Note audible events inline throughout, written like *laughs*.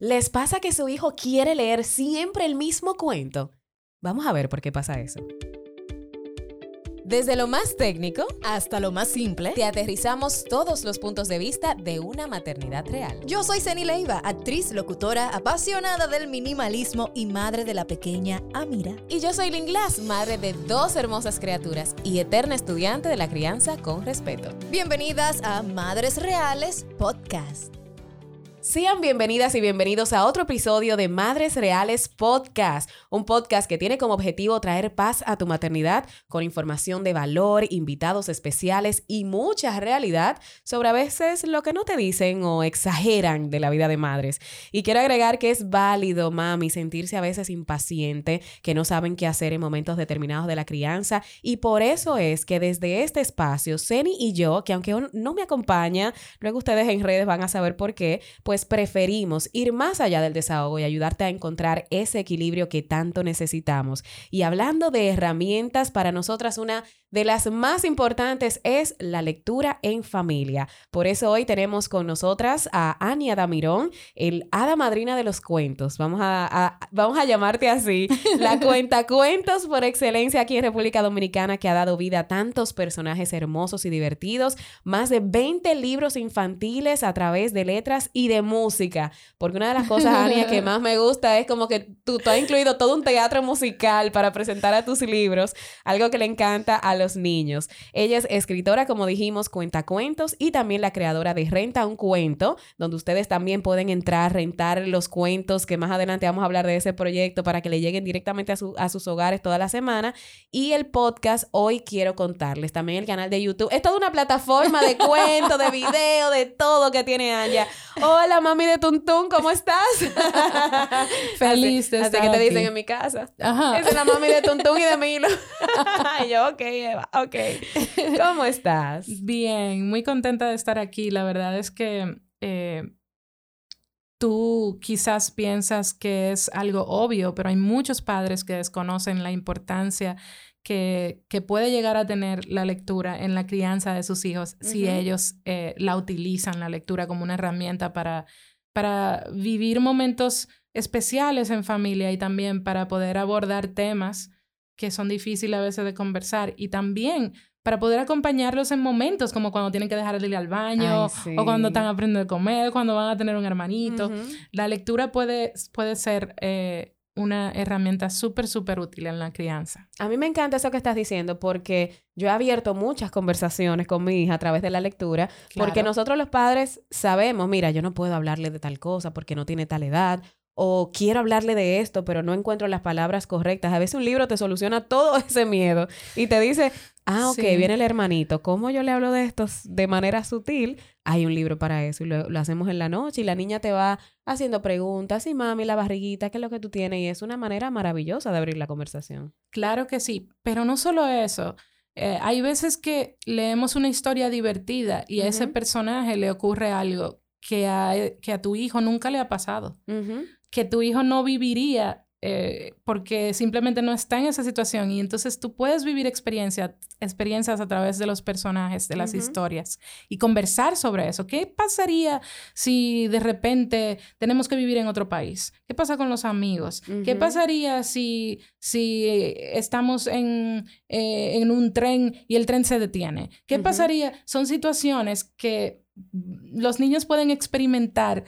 ¿Les pasa que su hijo quiere leer siempre el mismo cuento? Vamos a ver por qué pasa eso. Desde lo más técnico hasta lo más simple, te aterrizamos todos los puntos de vista de una maternidad real. Yo soy Ceni Leiva, actriz, locutora, apasionada del minimalismo y madre de la pequeña Amira. Y yo soy Lynn Glass, madre de dos hermosas criaturas y eterna estudiante de la crianza con respeto. Bienvenidas a Madres Reales Podcast. Sean bienvenidas y bienvenidos a otro episodio de Madres Reales Podcast, un podcast que tiene como objetivo traer paz a tu maternidad con información de valor, invitados especiales y mucha realidad sobre a veces lo que no te dicen o exageran de la vida de madres. Y quiero agregar que es válido, mami, sentirse a veces impaciente, que no saben qué hacer en momentos determinados de la crianza y por eso es que desde este espacio, Ceni y yo, que aunque no me acompaña, luego ustedes en redes van a saber por qué, pues pues preferimos ir más allá del desahogo y ayudarte a encontrar ese equilibrio que tanto necesitamos. Y hablando de herramientas, para nosotras una de las más importantes es la lectura en familia. Por eso hoy tenemos con nosotras a Ania Damirón, el hada madrina de los cuentos. Vamos a, vamos a llamarte así, *laughs* la cuenta cuentos por excelencia aquí en República Dominicana que ha dado vida a tantos personajes hermosos y divertidos, más de 20 libros infantiles a través de letras y de música. Porque una de las cosas, Ania, que más me gusta es como que tú, tú has incluido todo un teatro musical para presentar a tus libros, algo que le encanta a los niños. Ella es escritora, como dijimos, cuenta cuentos y también la creadora de Renta un Cuento, donde ustedes también pueden entrar, rentar los cuentos, que más adelante vamos a hablar de ese proyecto para que le lleguen directamente a, a sus hogares toda la semana. Y el podcast, hoy quiero contarles, también el canal de YouTube. Es toda una plataforma de cuentos, de video, de todo que tiene Anya. Hola, mami de Tuntún, ¿cómo estás? *laughs* Feliz de así, estar así que te dicen en mi casa. Ajá. Es la mami de Tuntún y de Milo. *laughs* *laughs* y yo, ok, *laughs* Ok. *laughs* ¿Cómo estás? Bien, muy contenta de estar aquí. La verdad es que eh, tú quizás piensas que es algo obvio, pero hay muchos padres que desconocen la importancia que, que, puede llegar a tener la lectura en la crianza de sus hijos si ellos eh, la utilizan, la lectura, como una herramienta para, para vivir momentos especiales en familia y también para poder abordar temas que son difíciles a veces de conversar y también para poder acompañarlos en momentos como cuando tienen que dejar de ir al baño o cuando están aprendiendo a comer, cuando van a tener un hermanito. La lectura puede, puede ser eh, una herramienta súper, súper útil en la crianza. A mí me encanta eso que estás diciendo porque yo he abierto muchas conversaciones con mi hija a través de la lectura porque nosotros los padres sabemos, mira, yo no puedo hablarle de tal cosa porque no tiene tal edad o quiero hablarle de esto, pero no encuentro las palabras correctas. A veces un libro te soluciona todo *laughs* ese miedo y te dice, ah, ok, viene el hermanito, ¿cómo yo le hablo de esto de manera sutil? Hay un libro para eso y lo, hacemos en la noche y la niña te va haciendo preguntas y mami, la barriguita, ¿qué es lo que tú tienes? Y es una manera maravillosa de abrir la conversación. Claro que sí, pero no solo eso. Eh, hay veces que leemos una historia divertida y a ese personaje le ocurre algo que a, que a tu hijo nunca le ha pasado que tu hijo no viviría eh, porque simplemente no está en esa situación y entonces tú puedes vivir experiencia, experiencias a través de los personajes, de las historias y conversar sobre eso. ¿Qué pasaría si de repente tenemos que vivir en otro país? ¿Qué pasa con los amigos? ¿Qué pasaría si, si estamos en, eh, en un tren y el tren se detiene? ¿Qué pasaría? Son situaciones que los niños pueden experimentar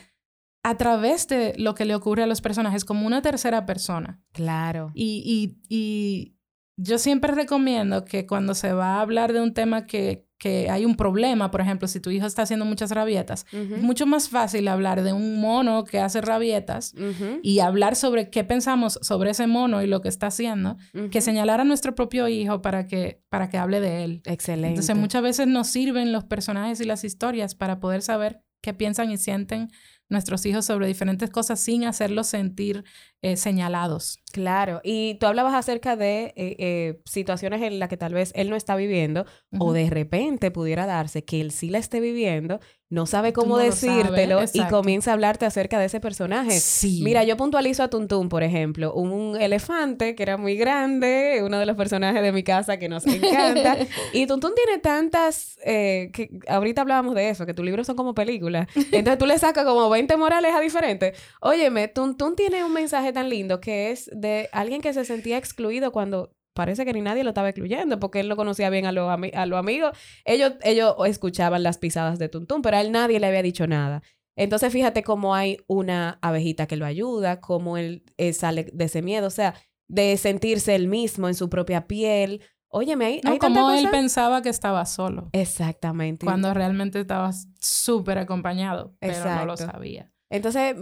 a través de lo que le ocurre a los personajes como una tercera persona. Claro. Y, y, yo siempre recomiendo que cuando se va a hablar de un tema que, que hay un problema, por ejemplo, si tu hijo está haciendo muchas rabietas, es mucho más fácil hablar de un mono que hace rabietas y hablar sobre qué pensamos sobre ese mono y lo que está haciendo, que señalar a nuestro propio hijo para que, para que hable de él. Excelente. Entonces muchas veces nos sirven los personajes y las historias para poder saber qué piensan y sienten nuestros hijos sobre diferentes cosas sin hacerlos sentir eh, señalados. Claro, y tú hablabas acerca de eh, eh, situaciones en las que tal vez él no está viviendo o de repente pudiera darse que él sí la esté viviendo, no sabe cómo decírtelo y comienza a hablarte acerca de ese personaje. Sí. Mira, yo puntualizo a Tuntún, por ejemplo, un elefante que era muy grande, uno de los personajes de mi casa que nos encanta. *laughs* y Tuntún tiene tantas, eh, que ahorita hablábamos de eso, que tus libros son como películas. Entonces tú le sacas como 20 morales a diferentes. Óyeme, Tuntún tiene un mensaje tan lindo que es de alguien que se sentía excluido cuando parece que ni nadie lo estaba excluyendo porque él no conocía bien a los, a los amigos. Ellos, ellos escuchaban las pisadas de Tuntún, pero a él nadie le había dicho nada. Entonces fíjate cómo hay una abejita que lo ayuda, cómo él, sale de ese miedo, o sea, de sentirse él mismo en su propia piel. Óyeme, ahí. No, como él pensaba que estaba solo. Exactamente. Cuando realmente estaba súper acompañado, pero no lo sabía. Entonces,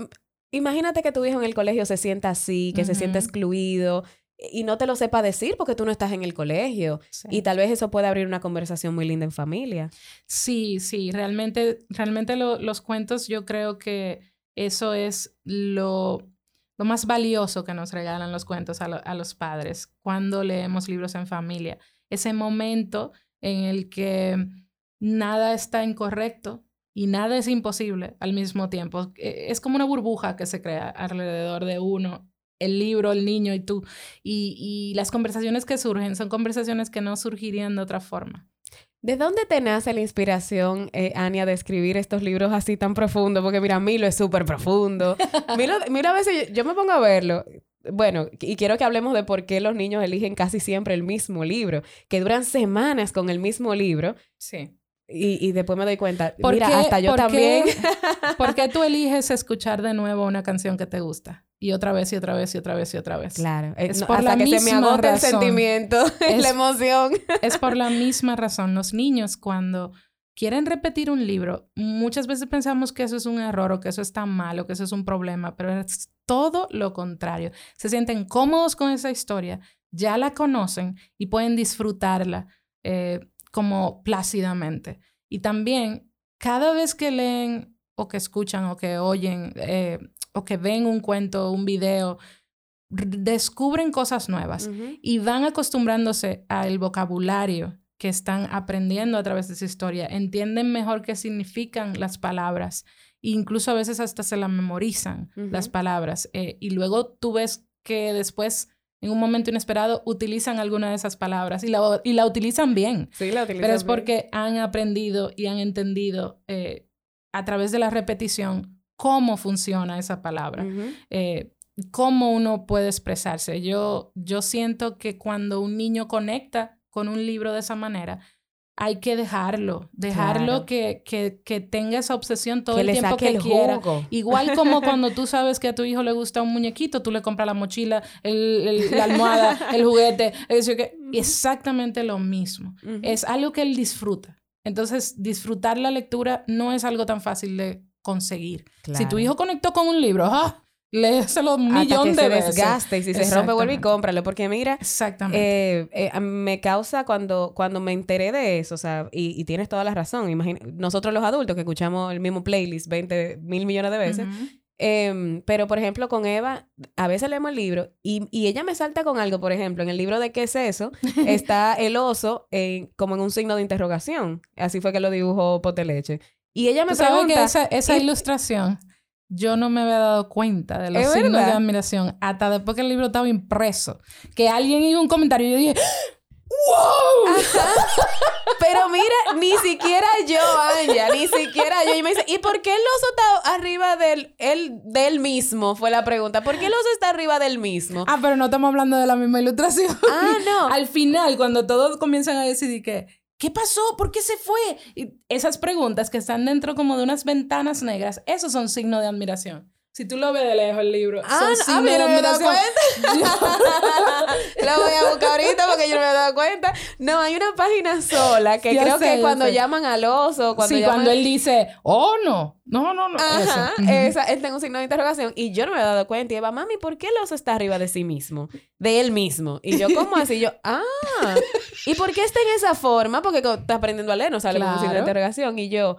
imagínate que tu hijo en el colegio se sienta así, que se sienta excluido, y no te lo sepa decir porque tú no estás en el colegio. Y tal vez eso puede abrir una conversación muy linda en familia. Sí, sí, realmente, realmente los cuentos yo creo que eso es lo, lo más valioso que nos regalan los cuentos a, a los padres cuando leemos libros en familia. Ese momento en el que nada está incorrecto y nada es imposible al mismo tiempo. E, es como una burbuja que se crea alrededor de uno el libro, el niño y tú. Y, las conversaciones que surgen son conversaciones que no surgirían de otra forma. ¿De dónde te nace la inspiración, eh, Ania, de escribir estos libros así tan profundos? Porque mira, Milo es súper profundo. *laughs* Mira, a veces yo, me pongo a verlo. Bueno, y quiero que hablemos de por qué los niños eligen casi siempre el mismo libro, que duran semanas con el mismo libro. Sí. Y, y después me doy cuenta, mira, hasta yo también. *laughs* ¿Por qué tú *laughs* eliges escuchar de nuevo una canción que te gusta? Y otra vez y otra vez y otra vez y otra vez. Claro, eh, es por hasta la que misma se me agota el sentimiento, *laughs* la emoción. *laughs* es por la misma razón. Los niños cuando quieren repetir un libro, muchas veces pensamos que eso es un error o que eso está mal o que eso es un problema, pero es todo lo contrario. Se sienten cómodos con esa historia, ya la conocen y pueden disfrutarla eh, como plácidamente. Y también, cada vez que leen o que escuchan o que oyen eh, o que ven un cuento, un video, descubren cosas nuevas y van acostumbrándose al vocabulario que están aprendiendo a través de esa historia, entienden mejor qué significan las palabras, incluso a veces hasta se la memorizan las palabras, eh, y luego tú ves que después, en un momento inesperado, utilizan alguna de esas palabras y la, y la utilizan bien. Sí, la utilizan Pero es porque han aprendido y han entendido eh, a través de la repetición cómo funciona esa palabra, eh, cómo uno puede expresarse. Yo, yo siento que cuando un niño conecta con un libro de esa manera, hay que dejarlo, dejarlo que, que, que, tenga esa obsesión todo el tiempo que quiera. *laughs* Igual como cuando tú sabes que a tu hijo le gusta un muñequito, tú le compras la mochila, el, la almohada, el juguete, es exactamente lo mismo. Es algo que él disfruta. Entonces, disfrutar la lectura no es algo tan fácil de conseguir. Si tu hijo conectó con un libro, ¡ah! Léeselo un millón de veces. desgaste y si se rompe, vuelve y cómpralo. Porque mira, Exactamente. Eh, eh, me causa cuando, cuando me enteré de eso, o sea, y, tienes toda la razón. Imagina, nosotros los adultos que escuchamos el mismo playlist 20 mil millones de veces. Em, pero, por ejemplo, con Eva, a veces leemos el libro y, y, ella me salta con algo, por ejemplo, en el libro de ¿Qué es eso? *laughs* está el oso como en un signo de interrogación. Así fue que lo dibujó Poteleche. Y ella me pregunta... que esa, esa ilustración, yo no me había dado cuenta de los signos de admiración hasta después que el libro estaba impreso. Que alguien hizo un comentario y yo dije... ¡Wow! Pero mira, ni siquiera yo, Anja, ni siquiera yo. Y me dice, ¿y por qué el oso está arriba del, él, del mismo? Fue la pregunta. ¿Por qué el oso está arriba del mismo? Ah, pero no estamos hablando de la misma ilustración. Ah, no. Al final, cuando todos comienzan a decidir que ¿Qué pasó? ¿Por qué se fue? Esas preguntas que están dentro como de unas ventanas negras, esos son signos de admiración. Si tú lo ves de lejos el libro, ah, son signos de admiración. lo voy a buscar ahorita porque yo no me he dado cuenta. No, hay una página sola que creo que cuando llaman al oso, cuando sí, cuando él dice, "Oh, no." No, no, no. Ajá, esa, él tengo un signo de interrogación y yo no me he dado cuenta. Y Eva, mami, ¿por qué el oso está arriba de sí mismo? De él mismo. Y yo, ¿cómo así? yo, ah, ¿y por qué está en esa forma? Porque está aprendiendo a leer, no sale con un signo de interrogación. Y yo,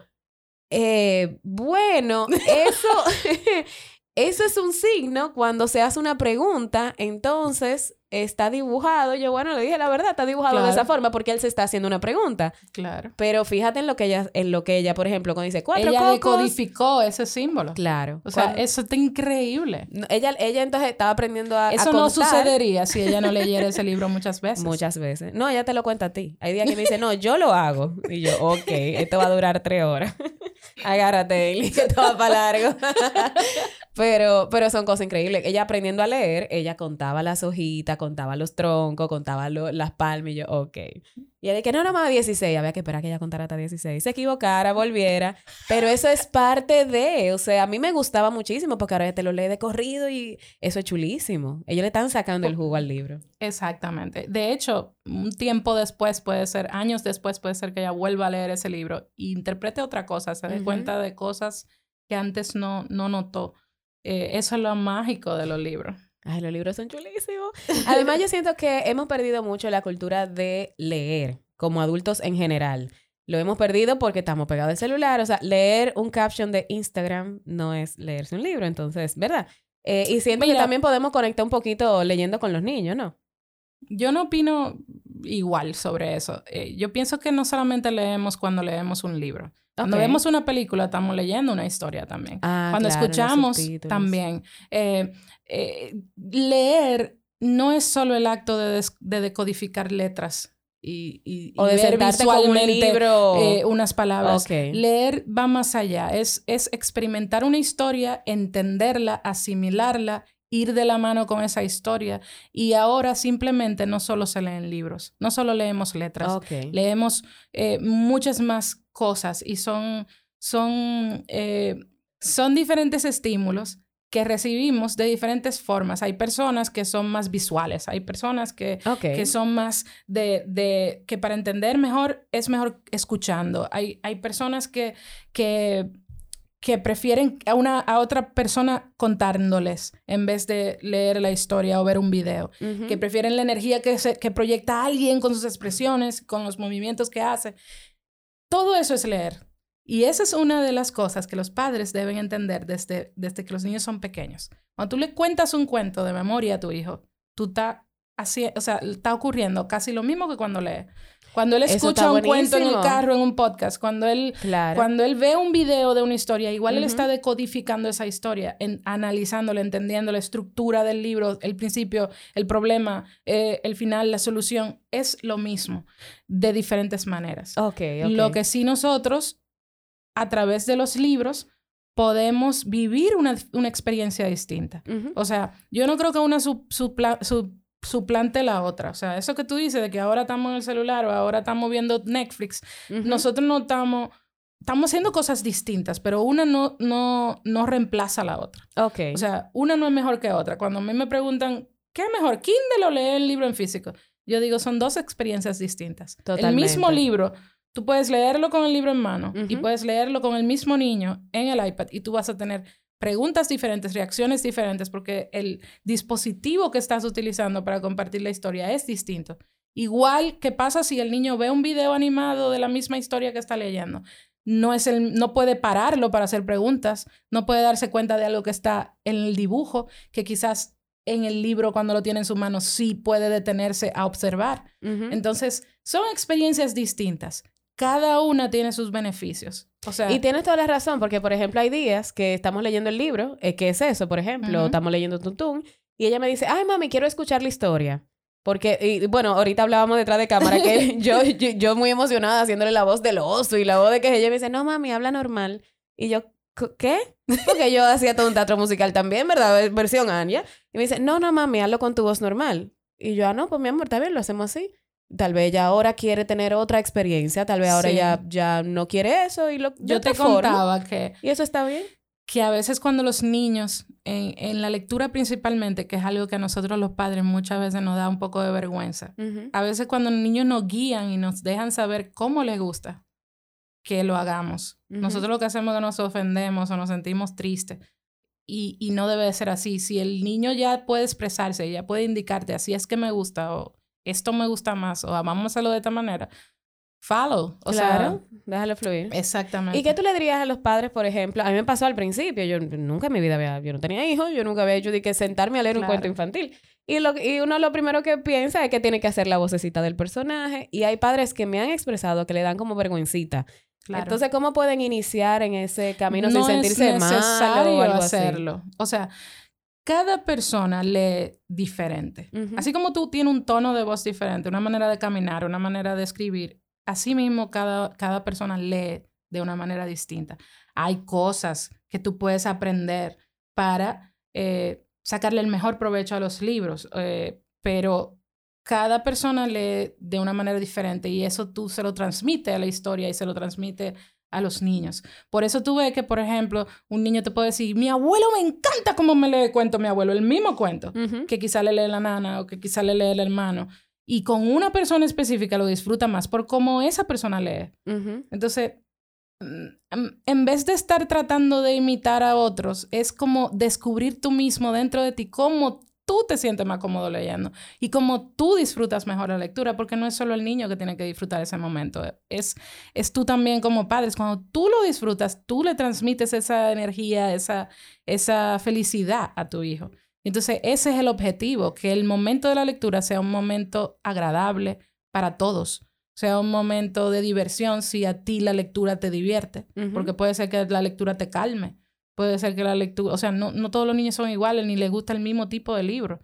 eh, bueno, eso... *laughs* *laughs* eso es un signo cuando se hace una pregunta, entonces está dibujado. Yo, bueno, le dije la verdad, está dibujado de esa forma porque él se está haciendo una pregunta. Claro. Pero fíjate en lo que ella, en lo que ella, por ejemplo, cuando dice cuatro ella cocos. decodificó ese símbolo. Claro. O sea, eso está increíble. Ella, ella entonces estaba aprendiendo a. Eso a no sucedería si ella no *laughs* leyera ese libro muchas veces. Muchas veces. No, ella te lo cuenta a ti. Hay días que me dice, no, yo lo hago. Y yo, ok, esto va a durar tres horas. *laughs* Agárrate, Eli, que esto va para largo. *laughs* pero, pero son cosas increíbles. Ella aprendiendo a leer, ella contaba las hojitas, contaba los troncos, contaba lo- las palmas y yo, ok. Y ella que no, no más 16. Había que esperar que ella contara hasta 16. Se equivocara, volviera. Pero eso es parte de, o sea, a mí me gustaba muchísimo porque ahora ella te lo lee de corrido y eso es chulísimo. Ellos le están sacando el jugo al libro. Exactamente. De hecho, un tiempo después puede ser, años después puede ser que ella vuelva a leer ese libro e interprete otra cosa, se dé Ujú. cuenta de cosas que antes no, no notó. Eh, eso es lo mágico de los libros. Ay, los libros son chulísimos. Además, yo siento que hemos perdido mucho la cultura de leer como adultos en general. Lo hemos perdido porque estamos pegados al celular. O sea, leer un caption de Instagram no es leerse un libro. Entonces, ¿verdad? Eh, y siento que también podemos conectar un poquito leyendo con los niños, ¿no? Yo no opino igual sobre eso. Eh, yo pienso que no solamente leemos cuando leemos un libro. Cuando vemos una película, estamos leyendo una historia también. Ah, Cuando claro, escuchamos, también. Eh, eh, leer no es solo el acto de, decodificar letras y, y- O de ver un libro. eh, unas palabras. Leer va más allá, es, es experimentar una historia, entenderla, asimilarla, ir de la mano con esa historia. Y ahora simplemente no solo se leen libros, no solo leemos letras, leemos eh, muchas más cosas y son, son, eh, son diferentes estímulos que recibimos de diferentes formas. Hay personas que son más visuales, hay personas que, que son más de, de, que para entender mejor es mejor escuchando. Hay, hay personas que, que, que prefieren a, una, a otra persona contándoles en vez de leer la historia o ver un video que prefieren la energía que, se, que proyecta alguien con sus expresiones, con los movimientos que hace. Todo eso es leer. Y esa es una de las cosas que los padres deben entender desde, desde que los niños son pequeños. Cuando tú le cuentas un cuento de memoria a tu hijo, tú estás o sea, está ocurriendo casi lo mismo que cuando lee. Cuando él escucha un cuento en el carro, en un podcast, cuando él Claro. cuando él ve un video de una historia, igual él Ujú. está decodificando esa historia, en, analizándola, entendiendo la estructura del libro, el principio, el problema, eh, el final, la solución. Es lo mismo, de diferentes maneras. Ok, ok. Lo que sí nosotros, a través de los libros, podemos vivir una, una experiencia distinta. Ujú. O sea, yo no creo que una su- supla- su- suplante la otra. O sea, eso que tú dices de que ahora estamos en el celular o ahora estamos viendo Netflix, nosotros no estamos, estamos haciendo cosas distintas, pero una no, no, no reemplaza a la otra. Ok. O sea, una no es mejor que otra. Cuando a mí me preguntan, ¿qué es mejor, Kindle o leer el libro en físico? Yo digo, son dos experiencias distintas. El mismo Totalmente. libro, tú puedes leerlo con el libro en mano y puedes leerlo con el mismo niño en el iPad y tú vas a tener preguntas diferentes, reacciones diferentes, porque el dispositivo que estás utilizando para compartir la historia es distinto. Igual que pasa si el niño ve un video animado de la misma historia que está leyendo. No, es el, no puede pararlo para hacer preguntas, no puede darse cuenta de algo que está en el dibujo, que quizás en el libro cuando lo tiene en su mano sí puede detenerse a observar. Entonces, son experiencias distintas. Cada una tiene sus beneficios. O sea, Y tienes toda la razón, porque por ejemplo hay días que estamos leyendo el libro, eh, que es eso, por ejemplo, estamos leyendo Tuntún, y ella me dice, ay mami, quiero escuchar la historia. Porque, y, bueno, ahorita hablábamos detrás de cámara que *laughs* yo, yo, yo muy emocionada haciéndole la voz del oso y la voz de que ella me dice, no mami, habla normal. Y yo, "¿Cu- ¿qué? *laughs* Porque yo hacía todo un teatro musical también, ¿verdad? Versión Anya. Y me dice, no, no mami, hazlo con tu voz normal. Y yo, ah, no, pues mi amor, está bien, lo hacemos así. Tal vez ella ahora quiere tener otra experiencia, tal vez ahora Sí. ya, ya no quiere eso y lo yo te forma. contaba que, ¿Y eso está bien? que a veces cuando los niños, en, en la lectura principalmente, que es algo que a nosotros los padres muchas veces nos da un poco de vergüenza, a veces cuando los niños nos guían y nos dejan saber cómo les gusta que lo hagamos. Nosotros lo que hacemos es que nos ofendemos o nos sentimos tristes. Y, y no debe de ser así. Si el niño ya puede expresarse, ya puede indicarte, así es que me gusta, o esto me gusta más, o vamos a hacerlo de esta manera, follow. O claro, déjalo fluir. Exactamente. ¿Y qué tú le dirías a los padres, por ejemplo? A mí me pasó al principio, yo nunca en mi vida había, yo no tenía hijos, yo nunca había hecho de que sentarme a leer un cuento infantil. Y, lo, y uno lo primero que piensa es que tiene que hacer la vocecita del personaje. Y hay padres que me han expresado que le dan como vergüencita. Entonces, ¿cómo pueden iniciar en ese camino sin sentirse mal o hacerlo. O sea, cada persona lee diferente. Así como tú tienes un tono de voz diferente, una manera de caminar, una manera de escribir, así mismo cada, cada persona lee de una manera distinta. Hay cosas que tú puedes aprender para eh, sacarle el mejor provecho a los libros, eh, pero cada persona lee de una manera diferente y eso tú se lo transmite a la historia y se lo transmite a los niños. Por eso tú ves que, por ejemplo, un niño te puede decir, mi abuelo me encanta cómo me lee cuento mi abuelo, el mismo cuento, que quizá le lee la nana o que quizá le lee el hermano. Y con una persona específica lo disfruta más por cómo esa persona lee. Entonces, Mm, en vez de estar tratando de imitar a otros, es como descubrir tú mismo dentro de ti cómo tú te sientes más cómodo leyendo y cómo tú disfrutas mejor la lectura, porque no es solo el niño que tiene que disfrutar ese momento, es, es tú también como padres. Cuando tú lo disfrutas, tú le transmites esa energía, esa, esa felicidad a tu hijo. Entonces, ese es el objetivo, que el momento de la lectura sea un momento agradable para todos sea un momento de diversión si a ti la lectura te divierte, porque puede ser que la lectura te calme, puede ser que la lectura, o sea, no, no todos los niños son iguales ni les gusta el mismo tipo de libro.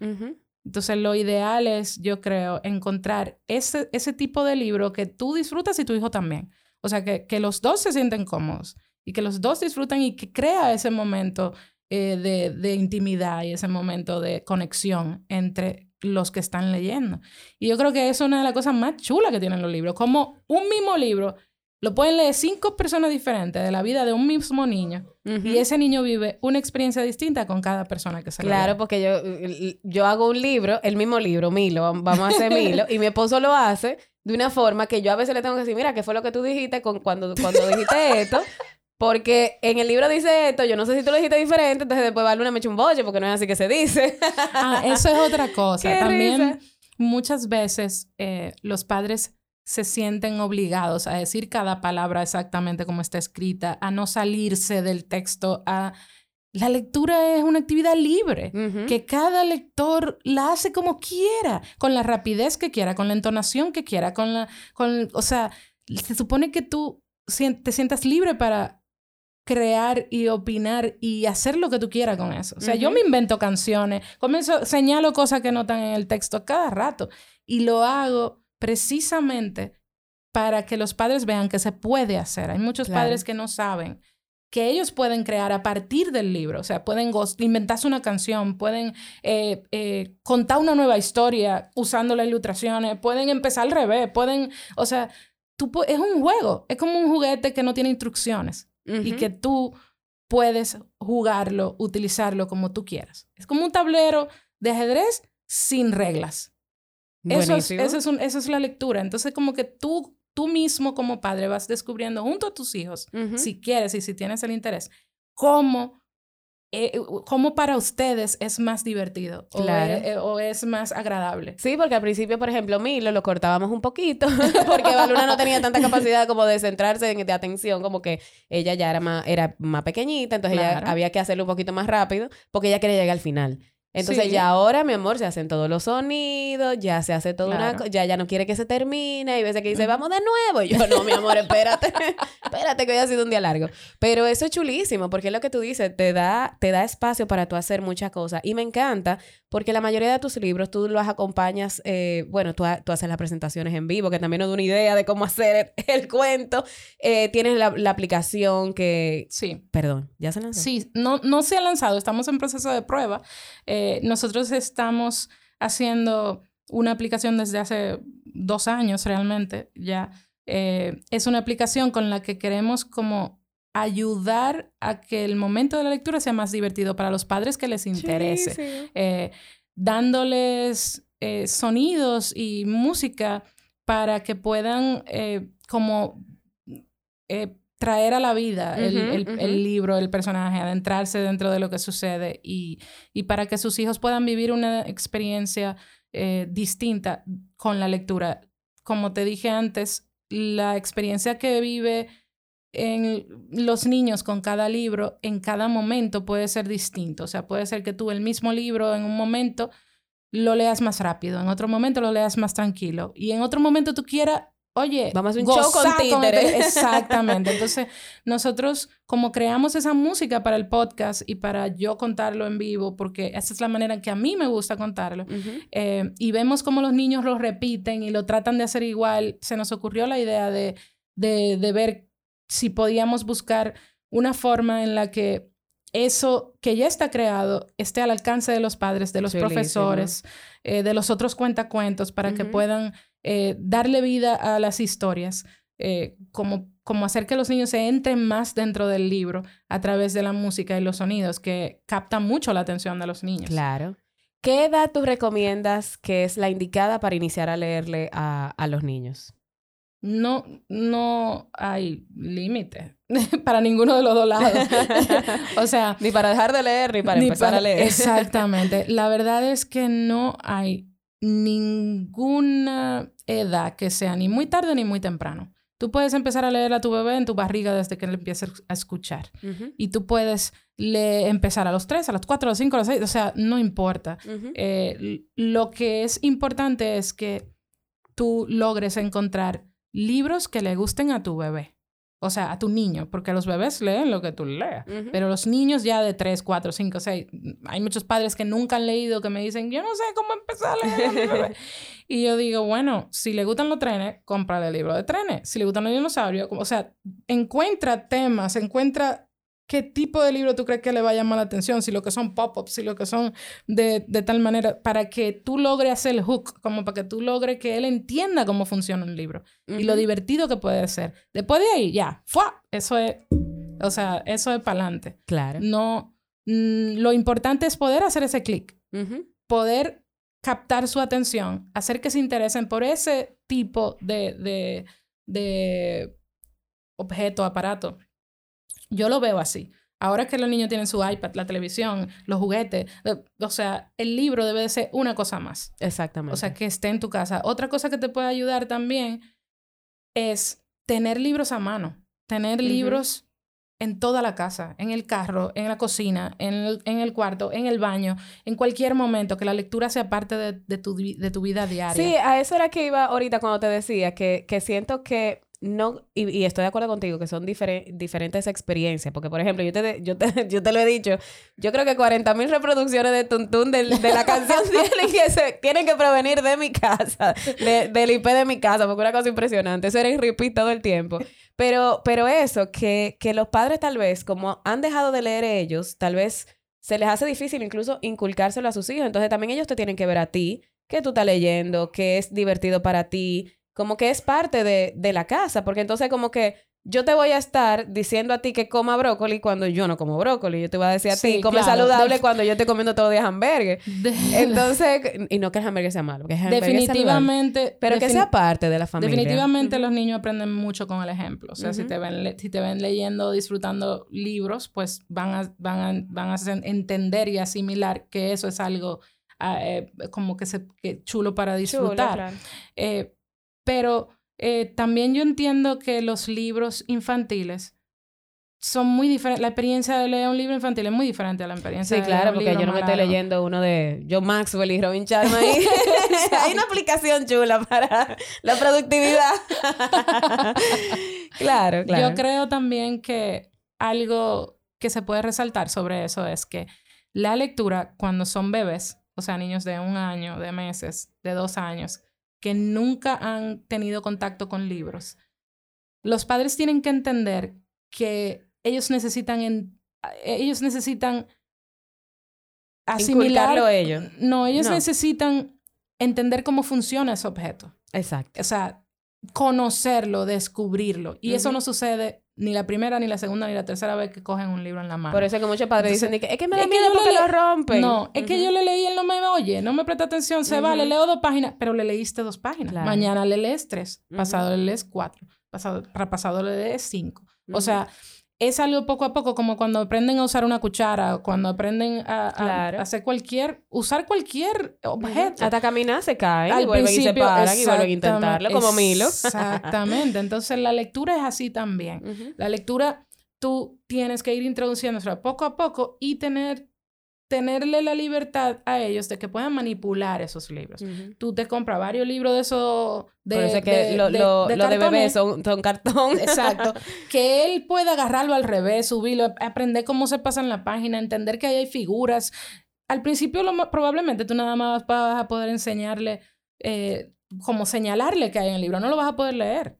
Entonces, lo ideal es, yo creo, encontrar ese, ese tipo de libro que tú disfrutas y tu hijo también. O sea, que, que los dos se sienten cómodos y que los dos disfrutan y que crea ese momento eh, de, de intimidad y ese momento de conexión entre los que están leyendo. Y yo creo que eso es una de las cosas más chulas que tienen los libros, como un mismo libro lo pueden leer cinco personas diferentes de la vida de un mismo niño y ese niño vive una experiencia distinta con cada persona que se Claro, porque yo, yo hago un libro, el mismo libro, Milo, vamos a hacer Milo, y mi esposo lo hace de una forma que yo a veces le tengo que decir, mira, ¿qué fue lo que tú dijiste con, cuando, cuando dijiste esto? Porque en el libro dice esto, yo no sé si tú lo dijiste diferente, entonces después Valuna me echa un boche porque no es así que se dice. ah, eso es otra cosa. *laughs* También muchas veces eh, los padres se sienten obligados a decir cada palabra exactamente como está escrita, a no salirse del texto, a... La lectura es una actividad libre, que cada lector la hace como quiera, con la rapidez que quiera, con la entonación que quiera, con la... Con, o sea, se supone que tú te sientas libre para crear y opinar y hacer lo que tú quieras con eso. O sea, yo me invento canciones, comienzo, señalo cosas que no están en el texto cada rato y lo hago precisamente para que los padres vean que se puede hacer. Hay muchos padres que no saben que ellos pueden crear a partir del libro, o sea, pueden inventarse una canción, pueden eh, eh, contar una nueva historia usando las ilustraciones, pueden empezar al revés, pueden, o sea, tú, es un juego, es como un juguete que no tiene instrucciones y que tú puedes jugarlo, utilizarlo como tú quieras. Es como un tablero de ajedrez sin reglas. Eso es, eso, es eso es, la lectura. Entonces, como que tú, tú mismo como padre vas descubriendo junto a tus hijos, si quieres y si tienes el interés, cómo eh, ¿cómo para ustedes es más divertido eh, o, es, más agradable? Sí, porque al principio, por ejemplo, Milo lo cortábamos un poquito *laughs* *laughs* porque Valuna no tenía tanta capacidad como de centrarse en de atención, como que ella ya era más, era más pequeñita, entonces ella había que hacerlo un poquito más rápido porque ella quería llegar al final. Entonces ya ahora, mi amor, se hacen todos los sonidos, ya se hace todo una... Ya ya no quiere que se termine. Y veces que dice, vamos de nuevo. Y yo, no, mi amor, espérate. *laughs* espérate que hoy ha sido un día largo. Pero eso es chulísimo porque es lo que tú dices. Te da, te da espacio para tú hacer muchas cosas. Y me encanta porque la mayoría de tus libros tú los acompañas... Eh, bueno, tú, tú, haces las presentaciones en vivo, que también nos da una idea de cómo hacer *laughs* el, cuento. Eh, tienes la, la, aplicación que... Sí. Perdón, ¿ya se lanzó? Sí, no, no se ha lanzado. Estamos en proceso de prueba. Eh, nosotros estamos haciendo una aplicación desde hace dos años realmente ya. Es una aplicación con la que queremos como ayudar a que el momento de la lectura sea más divertido para los padres que les interese, eh, dándoles sonidos y música para que puedan como traer a la vida el, libro, el personaje, adentrarse dentro de lo que sucede y, y para que sus hijos puedan vivir una experiencia eh, distinta con la lectura. Como te dije antes, la experiencia que vive en los niños con cada libro en cada momento puede ser distinto. O sea, puede ser que tú el mismo libro en un momento lo leas más rápido, en otro momento lo leas más tranquilo y en otro momento tú quieras, oye, vamos a un show con *laughs* Exactamente. *laughs* Entonces, nosotros como creamos esa música para el podcast y para yo contarlo en vivo, porque esa es la manera en que a mí me gusta contarlo, eh, y vemos cómo los niños lo repiten y lo tratan de hacer igual, se nos ocurrió la idea de, de, de ver si podíamos buscar una forma en la que eso que ya está creado esté al alcance de los padres, de los profesores, eh, de los otros cuentacuentos, para que puedan eh, darle vida a las historias, eh, como, como hacer que los niños se entren más dentro del libro a través de la música y los sonidos, que captan mucho la atención de los niños. Claro. ¿Qué edad tú recomiendas que es la indicada para iniciar a leerle a, a los niños? No, no hay límite *laughs* para ninguno de los dos lados. *laughs* o sea... Ni para dejar de leer, ni para empezar a leer. Exactamente. *laughs* La verdad es que no hay ninguna edad que sea ni muy tarde ni muy temprano. Tú puedes empezar a leer a tu bebé en tu barriga desde que él empiece a escuchar. Y tú puedes empezar a los tres, a los cuatro, a los cinco, a los seis. O sea, no importa. Eh, lo que es importante es que tú logres encontrar libros que le gusten a tu bebé. O sea, a tu niño, porque los bebés leen lo que tú leas. Pero los niños ya de 3, 4, 5, 6, hay muchos padres que nunca han leído que me dicen, yo no sé cómo empezar a leer a mi bebé. *laughs* y yo digo, bueno, si le gustan los trenes, cómprale el libro de trenes. Si le gustan los dinosaurios, o sea, encuentra temas, encuentra ¿Qué tipo de libro tú crees que le va a llamar la atención? Si lo que son pop-ups, si lo que son de, tal manera, para que tú logres hacer el hook, como para que tú logres que él entienda cómo funciona un libro y lo divertido que puede ser. Después de ahí, ya, ¡fua! Eso es, o sea, eso es para adelante. Claro. No, mm, lo importante es poder hacer ese clic, poder captar su atención, hacer que se interesen por ese tipo de, de, de objeto, aparato yo lo veo así. Ahora que los niños tienen su iPad, la televisión, los juguetes, o sea, el libro debe de ser una cosa más. Exactamente. O sea, que esté en tu casa. Otra cosa que te puede ayudar también es tener libros a mano, tener libros en toda la casa, en el carro, en la cocina, en el, en el, cuarto, en el baño, en cualquier momento, que la lectura sea parte de, de, tu, de tu vida diaria. Sí, a eso era que iba ahorita cuando te decía que, que siento que no, y, estoy de acuerdo contigo que son diferentes experiencias, porque por ejemplo, yo te, yo te, *laughs* yo te lo he dicho, yo creo que 40 mil reproducciones de Tuntún de, de la canción tienen, *laughs* que se, tienen que provenir de mi casa, del IP de mi casa, porque una cosa impresionante, eso era en repeat todo el tiempo. Pero, pero eso, que, que los padres tal vez, como han dejado de leer ellos, tal vez se les hace difícil incluso inculcárselo a sus hijos, entonces también ellos te tienen que ver a ti, que tú estás leyendo, que es divertido para ti, como que es parte de, de, la casa, porque entonces como que yo te voy a estar diciendo a ti que coma brócoli cuando yo no como brócoli. Yo te voy a decir a ti, come saludable cuando yo estoy comiendo todo día hamburgues. *laughs* Entonces, y no que el hamburgues sea malo, que Definitivamente. pero que sea parte de la familia. Definitivamente los niños aprenden mucho con el ejemplo. O sea, si, te ven si te ven leyendo, disfrutando libros, pues van a, van a, van a entender y asimilar que eso es algo ah, eh, como que, se, que chulo para disfrutar. eh, pero eh, también yo entiendo que los libros infantiles son muy diferentes. La experiencia de leer un libro infantil es muy diferente a la experiencia sí, de claro, leer un porque yo no me estoy largo. leyendo uno de John Maxwell y Robin Sharma. ahí. *laughs* *laughs* Hay una aplicación chula para la productividad. claro, *laughs* claro. Yo creo también que algo que se puede resaltar sobre eso es que la lectura cuando son bebés, o sea, niños de un año, de meses, de dos años, que nunca han tenido contacto con libros, los padres tienen que entender que ellos necesitan, en, ellos necesitan asimilar... Inculcarlo ellos. No, ellos No. necesitan entender cómo funciona ese objeto. Exacto. O sea, conocerlo, descubrirlo. Y eso no sucede ni la primera, ni la segunda, ni la tercera vez que cogen un libro en la mano. Por eso es que muchos padres Entonces, dicen es que me da miedo porque le- lo rompen. No, es que yo le leí y él no me oye, no me presta atención, se va, le leo dos páginas, pero le leíste dos páginas. Claro. Mañana le lees tres, pasado le lees cuatro, pasado, pasado le lees cinco. O sea, es algo poco a poco, como cuando aprenden a usar una cuchara, cuando aprenden a, hacer cualquier, usar cualquier objeto. Hasta caminar se caen y vuelven y se paran y vuelven a intentarlo, como Milo. Exactamente. *laughs* Entonces la lectura es así también. La lectura, tú tienes que ir introduciéndose poco a poco y tener tenerle la libertad a ellos de que puedan manipular esos libros. Tú te compras varios libros de esos... De, Por eso que lo, de, bebés son, son, cartón. Exacto. *laughs* que él pueda agarrarlo al revés, subirlo, aprender cómo se pasa en la página, entender que ahí hay figuras. Al principio lo, probablemente tú nada más vas a poder enseñarle, eh, como señalarle que hay en el libro, no lo vas a poder leer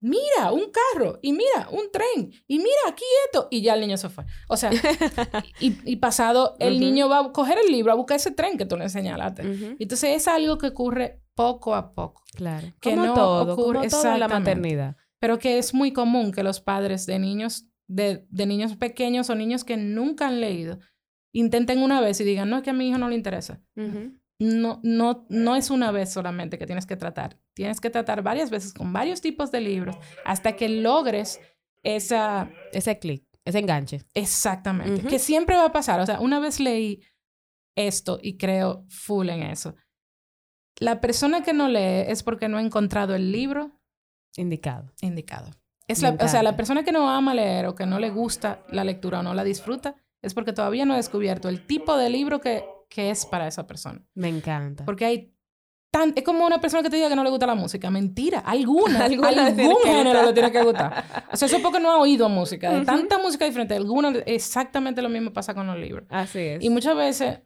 mira, un carro, y mira, un tren, y mira aquí esto, y ya el niño se fue. O sea, *laughs* y, pasado, el niño va a coger el libro, a buscar ese tren que tú le señalaste. Entonces es algo que ocurre poco a poco. Claro. Que no todo, ocurre como en la maternidad. Pero que es muy común que los padres de niños, de, de niños pequeños o niños que nunca han leído, intenten una vez y digan, no, es que a mi hijo no le interesa no, no, no es una vez solamente que tienes que tratar. Tienes que tratar varias veces con varios tipos de libros hasta que logres esa... Ese clic, ese enganche. Exactamente. Que siempre va a pasar. O sea, una vez leí esto y creo full en eso. La persona que no lee es porque no ha encontrado el libro indicado. Indicado. Es la, o sea, la persona que no ama leer o que no le gusta la lectura o no la disfruta es porque todavía no ha descubierto el tipo de libro que que es para esa persona. Me encanta. Porque hay tan... Es como una persona que te diga que no le gusta la música. Mentira. Alguna. *laughs* algún género le tiene que gustar. O sea, eso es porque no ha oído música. De tanta música diferente. Alguna... Exactamente lo mismo pasa con los libros. Así es. Y muchas veces